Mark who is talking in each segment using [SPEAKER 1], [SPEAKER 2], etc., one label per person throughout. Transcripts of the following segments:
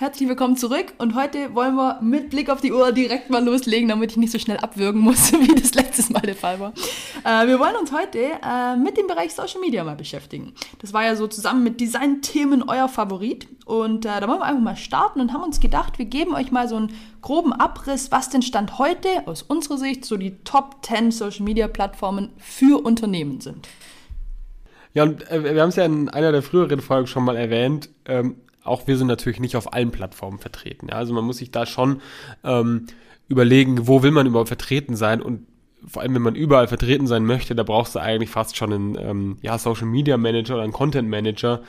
[SPEAKER 1] herzlich willkommen zurück und heute wollen wir mit Blick auf die Uhr direkt mal loslegen, damit ich nicht so schnell abwürgen muss, wie das letztes Mal der Fall war. Äh, wir wollen uns heute äh, mit dem Bereich Social Media mal beschäftigen. Das war ja so zusammen mit Design-Themen euer Favorit und äh, da wollen wir einfach mal starten und haben uns gedacht, wir geben euch mal so einen groben Abriss, was denn Stand heute aus unserer Sicht so die Top 10 Social Media Plattformen für Unternehmen sind.
[SPEAKER 2] Ja, und äh, wir haben es ja in einer der früheren Folgen schon mal erwähnt. Ähm, auch wir sind natürlich nicht auf allen Plattformen vertreten. Ja? Also man muss sich da schon ähm, überlegen, wo will man überhaupt vertreten sein und vor allem, wenn man überall vertreten sein möchte, da brauchst du eigentlich fast schon einen ähm, ja, Social Media Manager oder einen Content Manager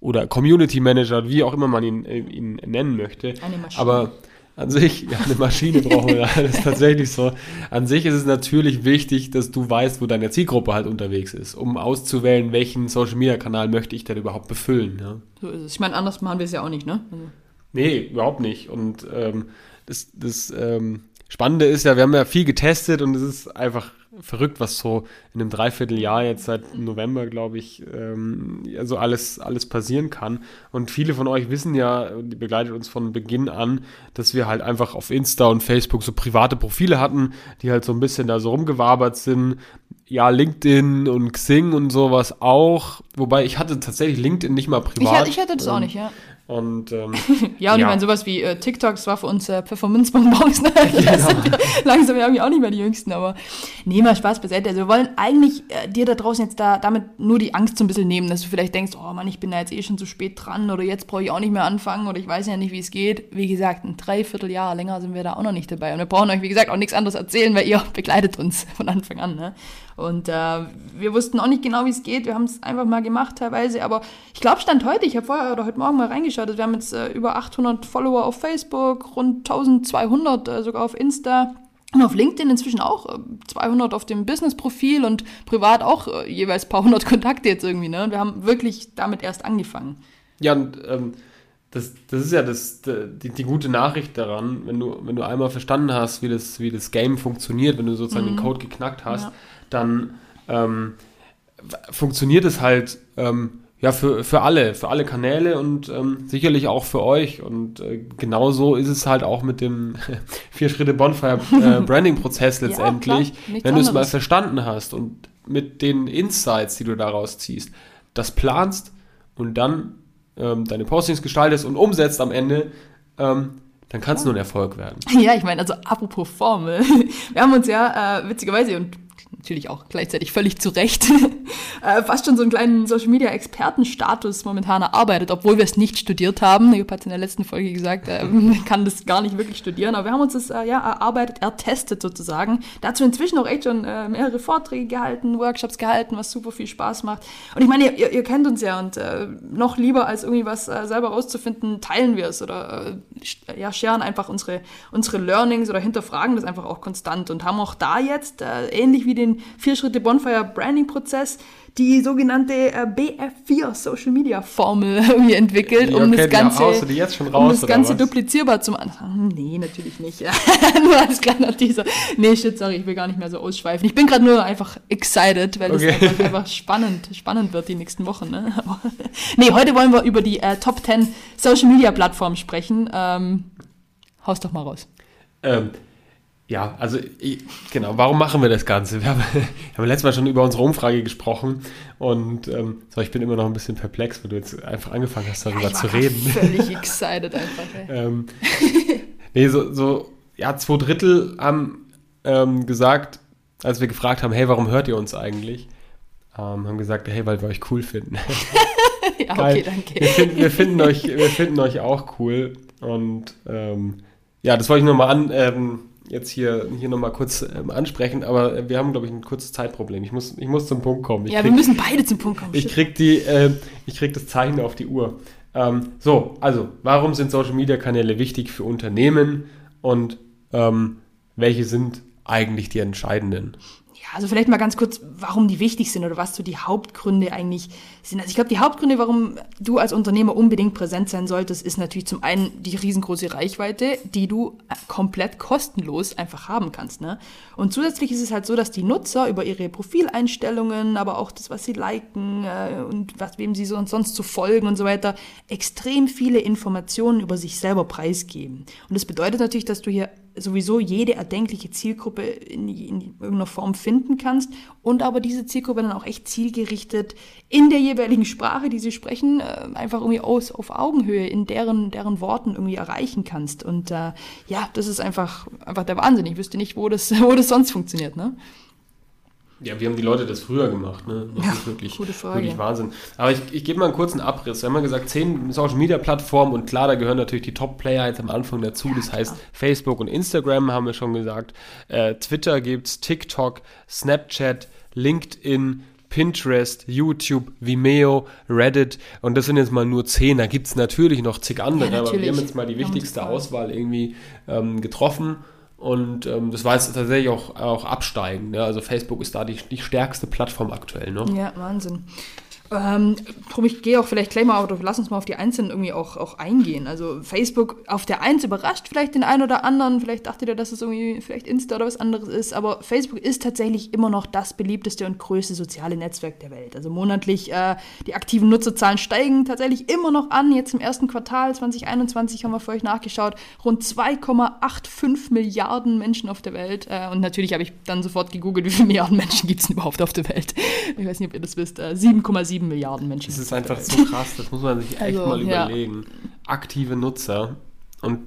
[SPEAKER 2] oder Community Manager, wie auch immer man ihn, äh, ihn nennen möchte.
[SPEAKER 1] Eine Maschine.
[SPEAKER 2] Aber an sich, ja, eine Maschine brauchen wir, das ist tatsächlich so. An sich ist es natürlich wichtig, dass du weißt, wo deine Zielgruppe halt unterwegs ist, um auszuwählen, welchen Social Media Kanal möchte ich denn überhaupt befüllen. Ja.
[SPEAKER 1] So ist es. Ich meine, anders machen wir es ja auch nicht, ne? Also.
[SPEAKER 2] Nee, überhaupt nicht. Und ähm, das, das ähm, Spannende ist ja, wir haben ja viel getestet und es ist einfach verrückt, was so in einem Dreivierteljahr jetzt seit November, glaube ich, ähm, also alles, alles passieren kann. Und viele von euch wissen ja, die begleitet uns von Beginn an, dass wir halt einfach auf Insta und Facebook so private Profile hatten, die halt so ein bisschen da so rumgewabert sind. Ja, LinkedIn und Xing und sowas auch. Wobei ich hatte tatsächlich LinkedIn nicht mal
[SPEAKER 1] Ich,
[SPEAKER 2] privat.
[SPEAKER 1] hatte- ich hatte das auch nicht, ja.
[SPEAKER 2] Und ähm,
[SPEAKER 1] Ja, und
[SPEAKER 2] Ja.
[SPEAKER 1] ich meine, sowas wie äh, TikTok, das war für uns äh, Pfefferminzbonbons. Ne?
[SPEAKER 2] Genau.
[SPEAKER 1] langsam irgendwie auch nicht mehr die Jüngsten, aber nee, mal Spaß beiseite. Also wir wollen eigentlich äh, dir da draußen jetzt da damit nur die Angst so ein bisschen nehmen, dass du vielleicht denkst, oh Mann, ich bin da jetzt eh schon zu spät dran oder jetzt brauche ich auch nicht mehr anfangen oder ich weiß ja nicht, wie es geht. Wie gesagt, ein Dreivierteljahr länger sind wir da auch noch nicht dabei. Und wir brauchen euch, wie gesagt, auch nichts anderes erzählen, weil ihr begleitet uns von Anfang an. Ne? Und äh, wir wussten auch nicht genau, wie es geht. Wir haben es einfach mal gemacht teilweise. Aber ich glaube, Stand heute, ich habe vorher oder heute Morgen mal reingeschaut, also wir haben jetzt äh, über 800 Follower auf Facebook, rund 1200 äh, sogar auf Insta. Und auf LinkedIn inzwischen auch äh, 200 auf dem Business-Profil und privat auch äh, jeweils ein paar hundert Kontakte jetzt irgendwie. Ne? Und wir haben wirklich damit erst angefangen.
[SPEAKER 2] Ja, und ähm, das, das ist ja das, die, die gute Nachricht daran, wenn du, wenn du einmal verstanden hast, wie das, wie das Game funktioniert, wenn du sozusagen den Code geknackt hast,
[SPEAKER 1] Ja.
[SPEAKER 2] Dann ähm, funktioniert es halt ähm, ja für, für alle, für alle Kanäle und ähm, sicherlich auch für euch. Und äh, genauso ist es halt auch mit dem vier Schritte Bonfire äh, Branding Prozess
[SPEAKER 1] Ja,
[SPEAKER 2] letztendlich.
[SPEAKER 1] Nichts
[SPEAKER 2] wenn du es mal verstanden hast und mit den Insights, die du daraus ziehst, das planst und dann ähm, deine Postings gestaltest und umsetzt am Ende, ähm, dann kann es nur ein Erfolg werden.
[SPEAKER 1] Ja, ich meine, also apropos Formel. Wir haben uns ja äh, witzigerweise und natürlich auch gleichzeitig völlig zu Recht äh, fast schon so einen kleinen Social Media Expertenstatus momentan erarbeitet, obwohl wir es nicht studiert haben. Ich habe in der letzten Folge gesagt, äh, man kann das gar nicht wirklich studieren, aber wir haben uns das äh, ja erarbeitet, ertestet sozusagen. Dazu inzwischen auch echt schon äh, mehrere Vorträge gehalten, Workshops gehalten, was super viel Spaß macht. Und ich meine, ihr, ihr, kennt uns ja und äh, noch lieber als irgendwie was äh, selber rauszufinden, teilen wir es oder äh, ja, scheren einfach unsere, unsere Learnings oder hinterfragen das einfach auch konstant und haben auch da jetzt, äh, ähnlich wie den Vier-Schritte-Bonfire-Branding-Prozess, die sogenannte äh, BF4 Social Media Formel irgendwie entwickelt, um
[SPEAKER 2] okay,
[SPEAKER 1] das Ganze,
[SPEAKER 2] haust schon
[SPEAKER 1] um
[SPEAKER 2] raus,
[SPEAKER 1] das Ganze duplizierbar zu machen. Nee, natürlich nicht. nur als kleiner Teaser. Nee, shit, sorry, ich will gar nicht mehr so ausschweifen. Ich bin gerade nur einfach excited, weil
[SPEAKER 2] Okay.
[SPEAKER 1] es einfach, einfach spannend, spannend wird die nächsten Wochen. Ne? Aber, nee, heute wollen wir über die äh, Top 10 Social Media Plattformen sprechen. Ähm, haus doch mal raus.
[SPEAKER 2] Ähm, ja, also ich, genau, warum machen wir das Ganze? Wir haben, wir haben letztes Mal schon über unsere Umfrage gesprochen und ähm, so, ich bin immer noch ein bisschen perplex, weil du jetzt einfach angefangen hast, darüber
[SPEAKER 1] ich
[SPEAKER 2] zu reden.
[SPEAKER 1] völlig excited einfach.
[SPEAKER 2] Ähm, nee, so, so, ja, zwei Drittel haben ähm, gesagt, als wir gefragt haben, hey, warum hört ihr uns eigentlich? Ähm, haben gesagt, hey, weil wir euch cool finden.
[SPEAKER 1] ja, okay, danke.
[SPEAKER 2] Wir finden, wir, finden euch, wir finden euch auch cool. Und ähm, ja, das wollte ich nochmal an, ähm, jetzt hier, hier nochmal kurz ähm, ansprechen, aber äh, wir haben, glaube ich, ein kurzes Zeitproblem. Ich muss, ich muss zum Punkt kommen. Ich
[SPEAKER 1] Ja,
[SPEAKER 2] krieg-
[SPEAKER 1] wir müssen beide zum Punkt kommen.
[SPEAKER 2] ich
[SPEAKER 1] Shit.
[SPEAKER 2] krieg die, äh, ich krieg das Zeichen auf die Uhr. Ähm, so, also, warum sind Social Media Kanäle wichtig für Unternehmen und ähm, welche sind eigentlich die entscheidenden?
[SPEAKER 1] Ja, also vielleicht mal ganz kurz, warum die wichtig sind oder was so die Hauptgründe eigentlich sind. Also ich glaube, die Hauptgründe, warum du als Unternehmer unbedingt präsent sein solltest, ist natürlich zum einen die riesengroße Reichweite, die du komplett kostenlos einfach haben kannst. Ne? Und zusätzlich ist es halt so, dass die Nutzer über ihre Profileinstellungen, aber auch das, was sie liken äh, und was, wem sie sonst, sonst so folgen und so weiter, extrem viele Informationen über sich selber preisgeben. Und das bedeutet natürlich, dass du hier sowieso jede erdenkliche Zielgruppe in, in, irgendeiner Form finden kannst und aber diese Zielgruppe dann auch echt zielgerichtet in der jeweiligen Sprache, die sie sprechen, äh, einfach irgendwie aus, auf Augenhöhe in deren, deren Worten irgendwie erreichen kannst. Und äh, ja, das ist einfach, einfach der Wahnsinn. Ich wüsste nicht, wo das, wo das sonst funktioniert. Ne?
[SPEAKER 2] Ja, wie haben die Leute das früher gemacht? Ne? Das
[SPEAKER 1] Ja,
[SPEAKER 2] ist wirklich, wirklich Wahnsinn. Aber ich, ich gebe mal einen kurzen Abriss. Wir haben ja gesagt, zehn Social Media Plattformen und klar, da gehören natürlich die Top-Player jetzt am Anfang dazu. das heißt, Facebook und Instagram haben wir schon gesagt. Äh, Twitter gibt's, TikTok, Snapchat, LinkedIn, Pinterest, YouTube, Vimeo, Reddit und das sind jetzt mal nur zehn. Da gibt's natürlich noch zig andere,
[SPEAKER 1] Ja,
[SPEAKER 2] aber wir haben jetzt mal die wichtigste. Auswahl irgendwie ähm, getroffen. Und ähm, das war jetzt tatsächlich auch, auch absteigend. Ne? Also Facebook ist da die, die stärkste Plattform aktuell. Ne?
[SPEAKER 1] Ja, Wahnsinn. Ähm, ich gehe auch vielleicht gleich mal, oder lass uns mal auf die Einzelnen irgendwie auch, auch eingehen. Also Facebook auf der Eins überrascht vielleicht den einen oder anderen. Vielleicht dachtet ihr, dass es irgendwie vielleicht Insta oder was anderes ist. Aber Facebook ist tatsächlich immer noch das beliebteste und größte soziale Netzwerk der Welt. Also monatlich äh, die aktiven Nutzerzahlen steigen tatsächlich immer noch an. Jetzt im ersten Quartal 2021 haben wir für euch nachgeschaut. Rund 2,85 Milliarden Menschen auf der Welt. Äh, und natürlich habe ich dann sofort gegoogelt, wie viele Milliarden Menschen gibt es denn überhaupt auf der Welt. Ich weiß nicht, ob ihr das wisst. Äh, 7,7 Milliarden Menschen.
[SPEAKER 2] Das ist einfach so krass, das muss man sich echt
[SPEAKER 1] Also,
[SPEAKER 2] mal
[SPEAKER 1] ja.
[SPEAKER 2] überlegen. Aktive Nutzer. Und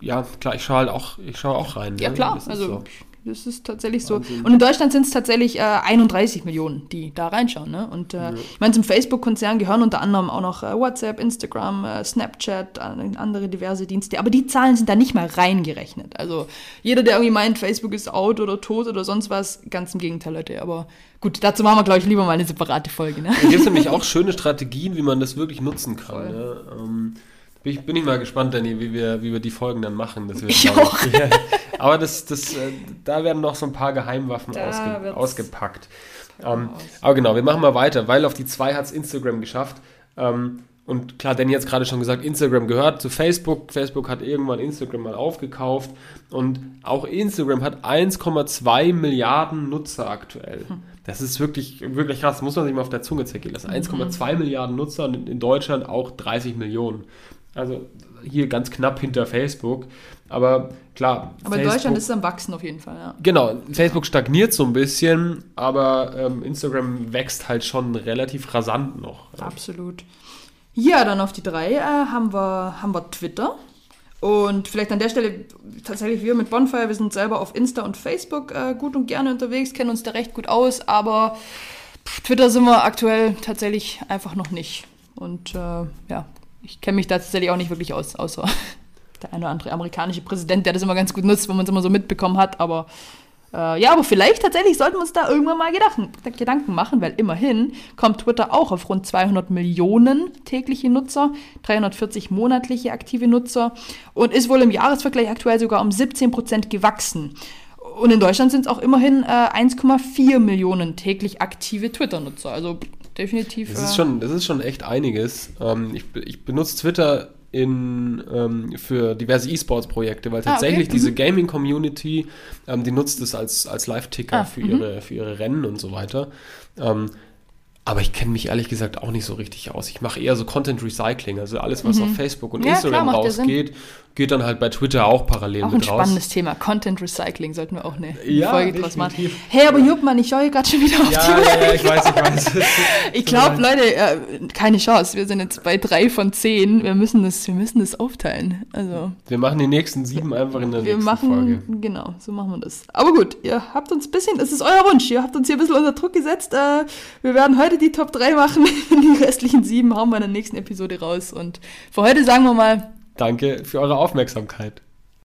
[SPEAKER 2] ja, klar, ich schaue halt auch, ich schaue auch rein.
[SPEAKER 1] Ja,
[SPEAKER 2] ne?
[SPEAKER 1] klar.
[SPEAKER 2] Das ist
[SPEAKER 1] also,
[SPEAKER 2] so.
[SPEAKER 1] Das ist tatsächlich so.
[SPEAKER 2] Wahnsinn.
[SPEAKER 1] Und in Deutschland sind es tatsächlich äh, 31 Millionen, die da reinschauen. Ne? Und äh, ich meine, zum Facebook-Konzern gehören unter anderem auch noch äh, WhatsApp, Instagram, äh, Snapchat, äh, andere diverse Dienste. Aber die Zahlen sind da nicht mal reingerechnet. Also jeder, der irgendwie meint, Facebook ist out oder tot oder sonst was, ganz im Gegenteil, Leute. Aber gut, dazu machen wir, glaube ich, lieber mal eine separate Folge. Ne?
[SPEAKER 2] Da gibt es nämlich auch schöne Strategien, wie man das wirklich nutzen kann. Ne? Ähm, bin, ich, bin ich mal gespannt, Danny, wie wir, wie wir die Folgen dann machen. Das wird,
[SPEAKER 1] Ich
[SPEAKER 2] glaub
[SPEAKER 1] auch.
[SPEAKER 2] Ja, aber das, das, äh, da werden noch so ein paar Geheimwaffen ausge, ausgepackt. Ähm,
[SPEAKER 1] wir aus.
[SPEAKER 2] aber genau, wir machen mal weiter, weil auf die 2 hat es Instagram geschafft. Ähm, und klar, Danny hat es gerade schon gesagt, Instagram gehört zu Facebook. Facebook hat irgendwann Instagram mal aufgekauft. Und auch Instagram hat 1,2 Milliarden Nutzer aktuell. Das ist wirklich, wirklich krass. Das muss man sich mal auf der Zunge zergehen lassen. 1,2 Milliarden Nutzer und in Deutschland auch 30 Millionen. Also hier ganz knapp hinter Facebook. Aber klar.
[SPEAKER 1] Aber in Deutschland ist es am Wachsen auf jeden Fall. Ja.
[SPEAKER 2] Genau, Facebook stagniert so ein bisschen, aber ähm, Instagram wächst halt schon relativ rasant noch.
[SPEAKER 1] Absolut. Ja, dann auf die drei äh, haben, wir, haben wir Twitter. Und vielleicht an der Stelle tatsächlich wir mit Bonfire, wir sind selber auf Insta und Facebook äh, gut und gerne unterwegs, kennen uns da recht gut aus, aber Twitter sind wir aktuell tatsächlich einfach noch nicht. Und äh, ja, ich kenne mich da tatsächlich auch nicht wirklich aus, außer der eine oder andere amerikanische Präsident, der das immer ganz gut nutzt, wenn man es immer so mitbekommen hat, aber äh, ja, aber vielleicht tatsächlich sollten wir uns da irgendwann mal Gedanken, Gedanken machen, weil immerhin kommt Twitter auch auf rund 200 Millionen tägliche Nutzer, 340 monatliche aktive Nutzer und ist wohl im Jahresvergleich aktuell sogar um 17 Prozent gewachsen. Und in Deutschland sind es auch immerhin äh, 1,4 Millionen täglich aktive Twitter-Nutzer. Also definitiv.
[SPEAKER 2] Das ist schon, das ist schon echt einiges. Ähm, ich, ich benutze Twitter in, ähm, für diverse E-Sports-Projekte, weil
[SPEAKER 1] Ah, okay.
[SPEAKER 2] tatsächlich diese
[SPEAKER 1] Mhm.
[SPEAKER 2] Gaming-Community, ähm, die nutzt es als, als Live-Ticker
[SPEAKER 1] Ah,
[SPEAKER 2] für,
[SPEAKER 1] mhm.
[SPEAKER 2] ihre, für ihre Rennen und so weiter. Ähm, aber ich kenne mich ehrlich gesagt auch nicht so richtig aus. Ich mache eher so Content Recycling, also alles, was auf Facebook und
[SPEAKER 1] Mhm. Ja,
[SPEAKER 2] Instagram
[SPEAKER 1] klar,
[SPEAKER 2] rausgeht, geht dann halt bei Twitter auch parallel
[SPEAKER 1] auch ein
[SPEAKER 2] mit raus.
[SPEAKER 1] spannendes Thema. Content Recycling sollten wir auch eine
[SPEAKER 2] Ja,
[SPEAKER 1] Folge draus machen. Hey, aber Juppmann, ich schaue gerade schon wieder auf die
[SPEAKER 2] Ja,
[SPEAKER 1] Uhr.
[SPEAKER 2] ja, ja, ich weiß, ich weiß.
[SPEAKER 1] Ich glaube, Leute, äh, keine Chance. Wir sind jetzt bei drei von zehn. Wir müssen das, wir müssen das aufteilen. Also
[SPEAKER 2] Wir machen die nächsten sieben einfach in der
[SPEAKER 1] wir
[SPEAKER 2] nächsten
[SPEAKER 1] machen,
[SPEAKER 2] Folge.
[SPEAKER 1] genau, so machen wir das. Aber gut, ihr habt uns ein bisschen, es ist euer Wunsch, ihr habt uns hier ein bisschen unter Druck gesetzt. Äh, wir werden heute die Top 3 machen. Die restlichen sieben hauen wir in der nächsten Episode raus. Und für heute sagen wir mal,
[SPEAKER 2] Danke für eure Aufmerksamkeit.